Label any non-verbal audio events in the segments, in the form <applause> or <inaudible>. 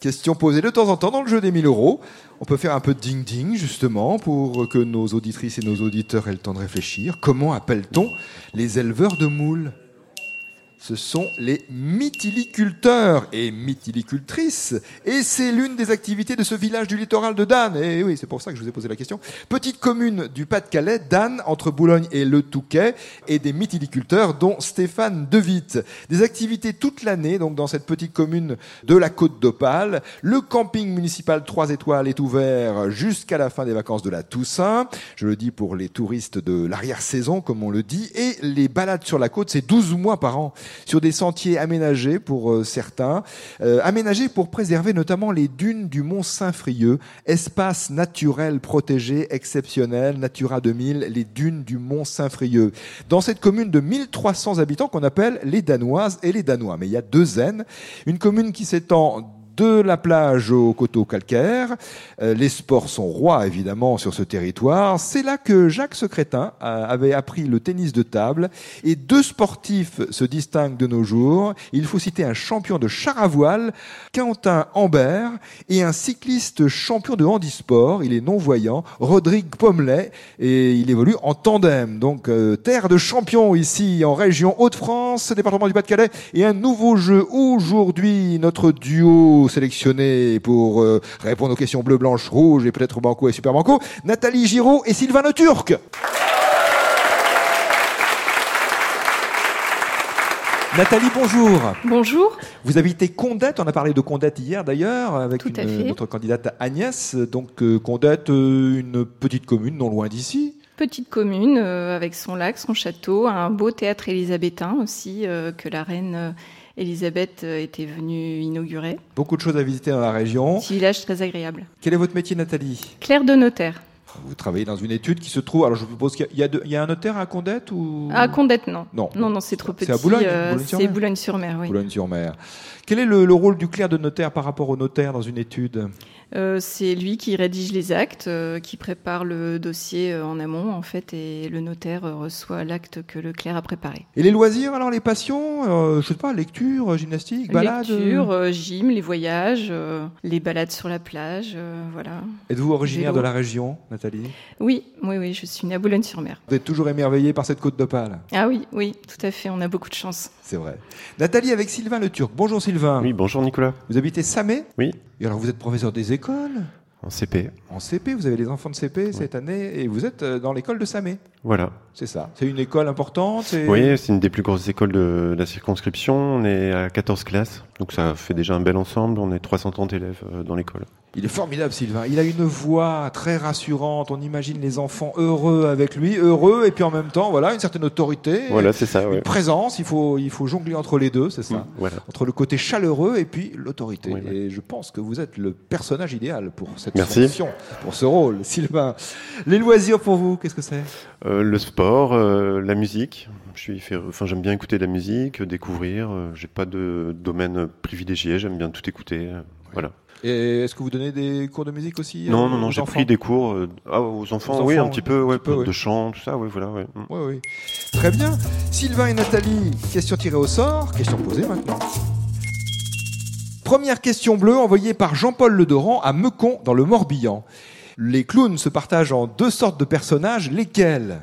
Question posée de temps en temps dans le jeu des 1000 euros. On peut faire un peu de ding-ding, justement, pour que nos auditrices et nos auditeurs aient le temps de réfléchir. Comment appelle-t-on les éleveurs de moules? Ce sont les mythiliculteurs et mythilicultrices. Et c'est l'une des activités de ce village du littoral de Dan. Et oui, c'est pour ça que je vous ai posé la question. Petite commune du Pas-de-Calais, Dan, entre Boulogne et Le Touquet, et des mythiliculteurs, dont Stéphane Devitte. Des activités toute l'année, donc dans cette petite commune de la Côte d'Opale. Le camping municipal 3 étoiles est ouvert jusqu'à la fin des vacances de la Toussaint. Je le dis pour les touristes de l'arrière-saison, comme on le dit. Et les balades sur la côte, c'est 12 mois par an sur des sentiers aménagés pour euh, certains, euh, aménagés pour préserver notamment les dunes du Mont Saint-Frieux, espace naturel protégé exceptionnel, Natura 2000, les dunes du Mont Saint-Frieux. Dans cette commune de 1300 habitants qu'on appelle les Danoises et les Danois, mais il y a deux N, une commune qui s'étend de la plage au coteau calcaire. Euh, les sports sont rois, évidemment, sur ce territoire. C'est là que Jacques Secrétin avait appris le tennis de table. Et deux sportifs se distinguent de nos jours. Il faut citer un champion de char à voile, Quentin Ambert, et un cycliste champion de handisport. Il est non-voyant, Rodrigue Pomelet, et il évolue en tandem. Donc, euh, terre de champion ici, en région Hauts-de-France, département du Pas-de-Calais, et un nouveau jeu aujourd'hui, notre duo sélectionnés pour euh, répondre aux questions bleu, blanche, rouge et peut-être banco et super banco, Nathalie Giraud et Sylvain Le Turc. Nathalie, bonjour. Bonjour. Vous habitez Condette, on a parlé de Condette hier d'ailleurs, avec notre candidate Agnès. Donc euh, Condette, euh, une petite commune non loin d'ici. Petite commune avec son lac, son château, un beau théâtre élisabétain aussi que la reine Elisabeth euh, était venue inaugurer. Beaucoup de choses à visiter dans la région. Petit village très agréable. Quel est votre métier, Nathalie? Claire de notaire. Vous travaillez dans une étude qui se trouve. Alors je vous propose qu'il y, y, a un notaire à Condette ou? À Condette, non. Non, non, non c'est trop petit. C'est à Boulogne. Euh, c'est Boulogne-sur-Mer, oui. Boulogne-sur-Mer. Quel est le, rôle du clerc de notaire par rapport au notaire dans une étude? Euh, C'est lui qui rédige les actes, euh, qui prépare le dossier euh, en amont, en fait, et le notaire reçoit l'acte que le clerc a préparé. Et les loisirs, alors les passions Je sais pas, lecture, gymnastique, balade Lecture, gym, les voyages, les balades sur la plage, voilà. Êtes-vous originaire de la région, Nathalie? Oui, oui, oui, je suis née à Boulogne-sur-Mer. Vous êtes toujours émerveillée par cette côte d'Opale? Ah oui, oui, tout à fait, on a beaucoup de chance. C'est vrai. Nathalie avec Sylvain Le Turc. Bonjour Sylvain. Oui, bonjour Nicolas. Vous habitez Samé Oui. Et alors vous êtes professeur des écoles En CP. En CP, vous avez les enfants de CP cette année et vous êtes euh, dans l'école de Samé. Voilà. C'est ça. C'est une école importante Oui, c'est une des plus grosses écoles de, la circonscription. On est à 14 classes, donc ça fait déjà un bel ensemble. On est 330 élèves euh, dans l'école. Il est formidable, Sylvain. Il a une voix très rassurante. On imagine les enfants heureux avec lui, heureux et puis en même temps, voilà, une certaine autorité. Voilà, c'est ça. Une présence. Il faut, il faut jongler entre les deux, c'est ça. Mmh, voilà. Entre le côté chaleureux et puis l'autorité. et je pense que vous êtes le personnage idéal pour cette Merci. fonction, pour ce rôle, Sylvain. Les loisirs pour vous, qu'est-ce que c'est? Euh, Le sport, euh, la musique. Je suis, enfin, j'aime bien écouter de la musique, découvrir. Euh, j'ai pas de domaine privilégié. J'aime bien tout écouter. voilà. Et est-ce que vous donnez des cours de musique aussi Non, non, non, j'ai pris des cours ah, aux, enfants, oui, un petit peu, ouais, de chant, tout ça, oui, voilà. Ouais. Oui. Très bien. Sylvain et Nathalie, question tirée au sort, question posée maintenant. Première question bleue envoyée par Jean-Paul Ledoran à Mecon, dans le Morbihan. Les clowns se partagent en deux sortes de personnages, lesquels?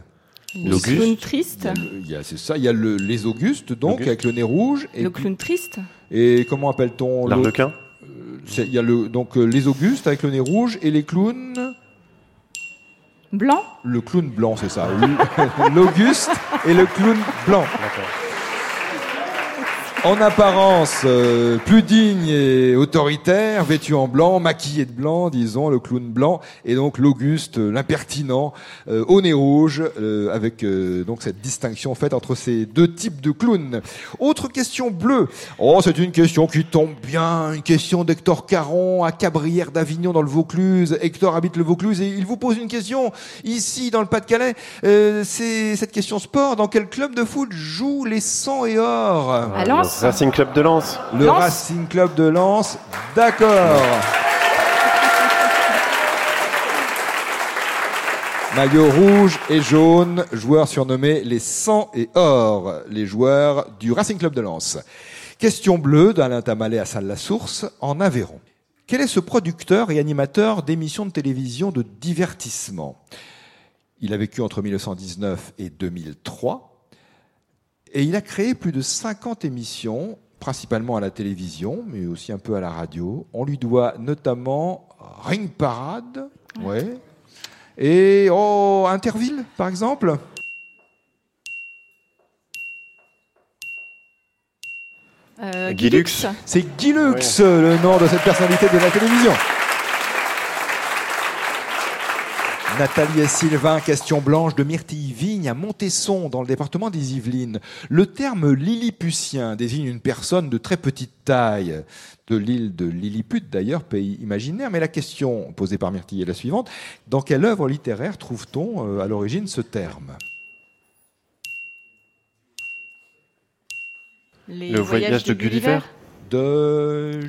Le clown triste. C'est ça, il y a le, les Augustes, donc, avec le nez rouge. Et le clown triste. Et comment appelle-t-on L'arlequin il y a le, donc euh, les Augustes avec le nez rouge et les clowns. Blanc Le clown blanc, c'est ça. <laughs> L'Auguste et le clown blanc. En apparence euh, plus digne et autoritaire, vêtu en blanc, maquillé de blanc, disons, le clown blanc, et donc l'Auguste, euh, l'impertinent, euh, au nez rouge, euh, avec euh, donc cette distinction faite entre ces deux types de clowns. Autre question bleue. Oh, c'est une question qui tombe bien, une question d'Hector Caron à Cabrières d'Avignon dans le Vaucluse. Hector habite le Vaucluse et il vous pose une question ici dans le Pas-de-Calais. C'est cette question sport. Dans quel club de foot jouent les 100 et or? À Lens Racing Club de Lens. Le Lens Racing Club de Lens. D'accord. Maillot rouge et jaune, joueurs surnommés les 100 et or, les joueurs du Racing Club de Lens. Question bleue d'Alain Tamalé à Salle-la-Source, en Aveyron. Quel est ce producteur et animateur d'émissions de télévision de divertissement? Il a vécu entre 1919 et 2003 et il a créé plus de 50 émissions, principalement à la télévision, mais aussi un peu à la radio. On lui doit notamment Ring Parade, ouais. Et oh, Interville, par exemple. Euh. C'est Guy Lux, le nom de cette personnalité de la télévision. Nathalie et Sylvain, question blanche de Myrtille-Vigne à Montesson, dans le département des Yvelines. Le terme Lilliputien désigne une personne de très petite taille, de l'île de Lilliput d'ailleurs, pays imaginaire. Mais la question posée par Myrtille est la suivante. Dans quelle œuvre littéraire trouve-t-on euh, à l'origine ce terme? Les Le voyage de Gulliver? de...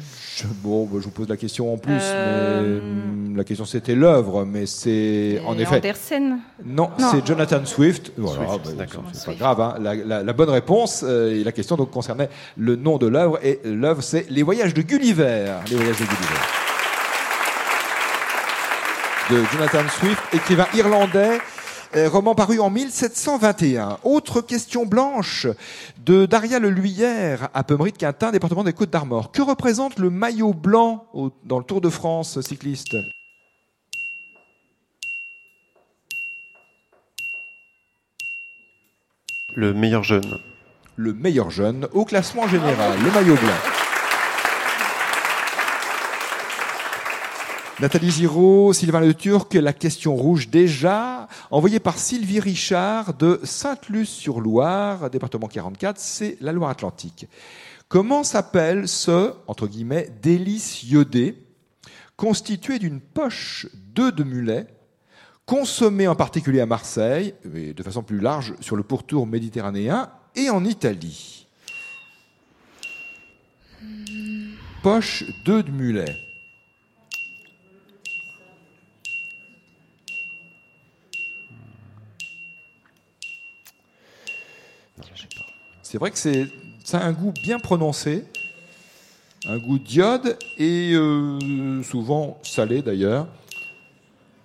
Bon, bah, je vous pose la question en plus, Euh, mais la question c'était l'œuvre, mais c'est en Et effet... Andersen. Non, Non. c'est Jonathan Swift. Voilà, Swift, bah, d'accord. c'est pas Swift. grave. hein. La, la- la bonne réponse euh, et la question donc concernait le nom de l'œuvre et l'œuvre c'est Les Voyages de Gulliver. Les Voyages de Gulliver. De Jonathan Swift, écrivain irlandais. euh, Roman paru en 1721. Autre question blanche de Daria Leluyère à Pemery de Quintin, département des Côtes d'Armor. Que représente le maillot blanc au- dans le Tour de France cycliste? Le meilleur jeune. le meilleur jeune au classement général, le maillot blanc. Nathalie Giraud, Sylvain Le Turc, la question rouge déjà, envoyée par Sylvie Richard de Sainte-Luce-sur-Loire, département 44, c'est la Loire-Atlantique. Comment s'appelle ce, entre guillemets, délice iodé, constitué d'une poche d'œufs de mulet, consommé en particulier à Marseille, et de façon plus large sur le pourtour méditerranéen et en Italie. Poche d'œufs de mulet. C'est vrai que c'est ça a un goût bien prononcé, un goût d'iode et euh, souvent salé d'ailleurs.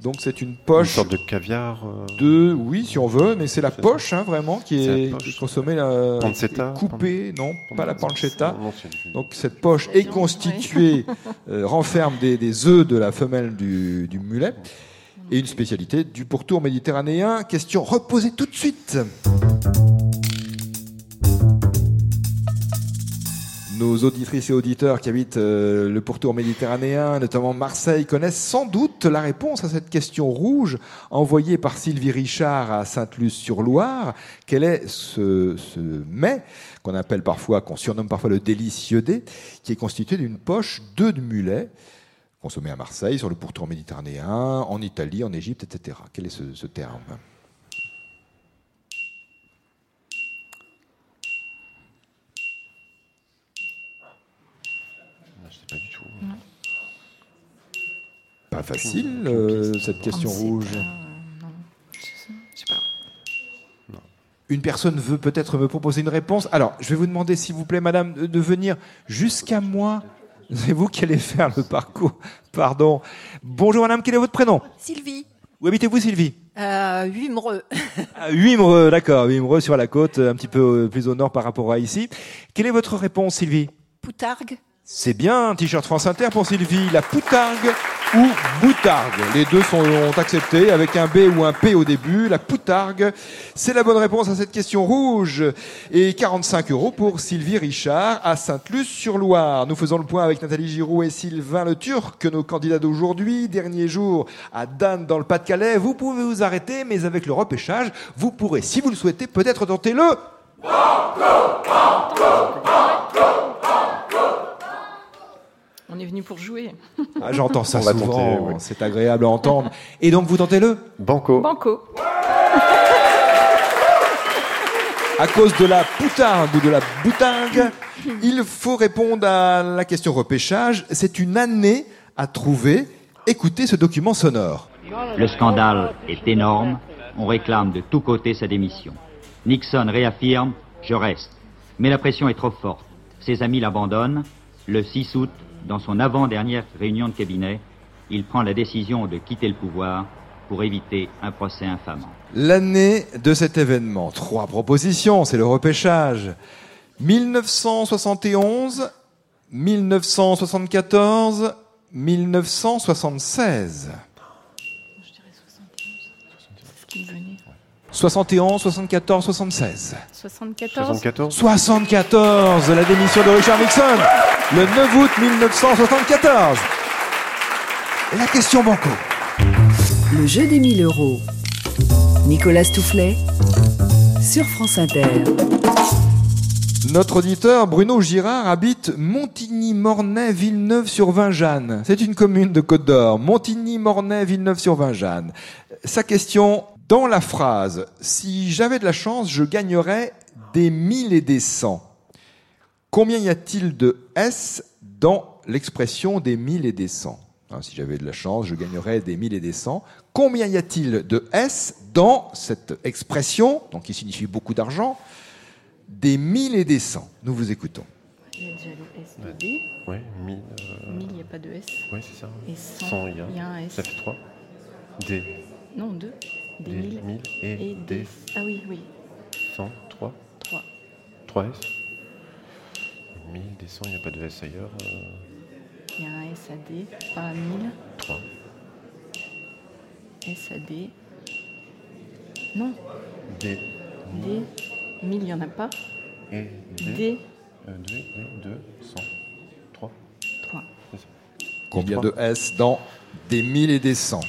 Donc c'est une Une poche sorte de caviar. euh, de, oui, si on veut, mais c'est la poche hein, vraiment qui est, poche. qui est consommée, la, Pancetta, coupée, non, pas la pancetta. Non, Donc cette poche est constituée, <laughs> euh, renferme des, des œufs de la femelle du, du mulet et une spécialité du pourtour méditerranéen. Question reposée tout de suite. Nos auditrices et auditeurs qui habitent euh, le pourtour méditerranéen, notamment Marseille, connaissent sans doute la réponse à cette question rouge envoyée par Sylvie Richard à Sainte-Luce-sur-Loire. Quel est ce, mets qu'on appelle parfois, qu'on surnomme parfois le délice iodé, qui est constitué d'une poche d'œufs de mulet consommé à Marseille, sur le pourtour méditerranéen, en Italie, en Égypte, etc. Quel est ce terme? Pas facile, euh, cette question rouge. euh. Une personne veut peut-être me proposer une réponse. Alors, je vais vous demander, s'il vous plaît, madame, de- de venir jusqu'à moi. C'est vous qui allez faire le parcours. Pardon. Bonjour, madame, quel est votre prénom? Sylvie, Où habitez-vous, Sylvie? Euh, Huimreux. À Huimreux, d'accord. Huimreux sur la côte, un petit peu euh, plus au nord par rapport à ici. Quelle est votre réponse, Sylvie? Poutargue. C'est bien, un t-shirt France Inter pour Sylvie. La Poutargue ou boutargue? Les deux sont acceptés avec un B ou un P au début. La poutargue, c'est la bonne réponse à cette question rouge. Et 45 euros pour Sylvie Richard à Sainte-Luce-sur-Loire. Nous faisons le point avec Nathalie Giroux et Sylvain Le Turc, nos candidats d'aujourd'hui. Dernier jour à Dan dans le Pas-de-Calais. Vous pouvez vous arrêter, mais avec le repêchage, vous pourrez, si vous le souhaitez, peut-être tenter le... On est venu pour jouer. <laughs> Ah, J'entends ça On souvent, oui. c'est agréable à entendre. Et donc vous tentez le Banco. Banco. À cause de la poutarde ou de la boutingue, il faut répondre à la question repêchage. C'est une année à trouver. Écoutez ce document sonore. Le scandale est énorme. On réclame de tous côtés sa démission. Nixon réaffirme Je reste. Mais la pression est trop forte. Ses amis l'abandonnent. Le 6 août, dans son avant-dernière réunion de cabinet, il prend la décision de quitter le pouvoir pour éviter un procès infamant. L'année de cet événement. Trois propositions, c'est le repêchage. 1971, 1974, 1976. Je dirais 71. C'est ce qui me venait. 71, 74, 76. 74. 74 74, la démission de Richard Nixon, le 9 août 1974. La question banco. Le jeu des 1000 euros. Nicolas Toufflet sur France Inter. Notre auditeur Bruno Girard habite Montigny-Mornay-Villeneuve-sur-Vingeanne. C'est une commune de Côte d'Or. Montigny-Mornay-Villeneuve-sur-Vingeanne. Sa question, dans la phrase « Si j'avais de la chance, je gagnerais des mille et des cents ». Combien y a-t-il de S dans l'expression des mille et des cents? Hein, Si j'avais de la chance, je gagnerais des mille et des cents. Combien y a-t-il de S dans cette expression, donc qui signifie beaucoup d'argent, des mille et des cents? Nous vous écoutons. Il y a déjà le S de D. Ouais, 1000. euh, 1000, il n'y a pas de S. Ouais, c'est ça. Et 100, 100, il y a. y a un S. Ça fait 3. Des, Non, 2. Des des 1000 1000 et, et des des. Ah oui, oui. 100, 3. 3. 3 S. 1000, des 100, il n'y a pas de S ailleurs. euh, Il y a un S à D, pas à 1000. 3. S à D. Non, Des, D. 1000, il n'y en a pas. et des. D, Euh, 2, 2, 100. 3. 3. C'est ça. Combien Trois. de S dans des mille et des cents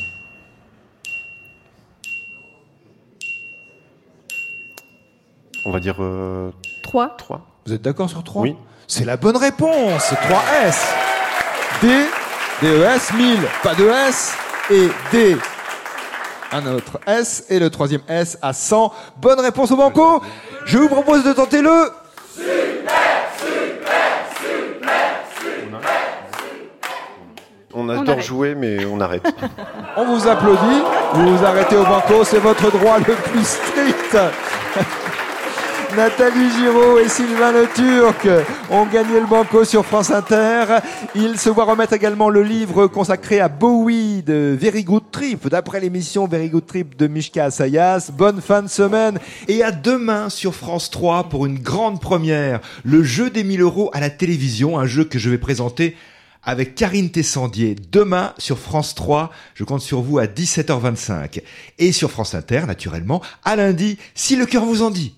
On va dire euh, 3. 3. Vous êtes d'accord sur 3 Oui. C'est la bonne réponse 3 S D, DES, 1000, pas de S, et D, un autre S, et le troisième S à 100. Bonne réponse au banco Je vous propose de tenter le... On On adore jouer, mais on arrête. <laughs> On vous applaudit, vous vous arrêtez au banco, c'est votre droit le plus strict. <laughs> Nathalie Giraud et Sylvain Le Turc ont gagné le banco sur France Inter. Ils se voient remettre également le livre consacré à Bowie de Very Good Trip, d'après l'émission Very Good Trip de Mishka Asayas. Bonne fin de semaine et à demain sur France 3 pour une grande première, le jeu des 1000 euros à la télévision, un jeu que je vais présenter avec Karine Tessandier demain sur France 3. Je compte sur vous à 17h25 et sur France Inter naturellement à lundi si le cœur vous en dit.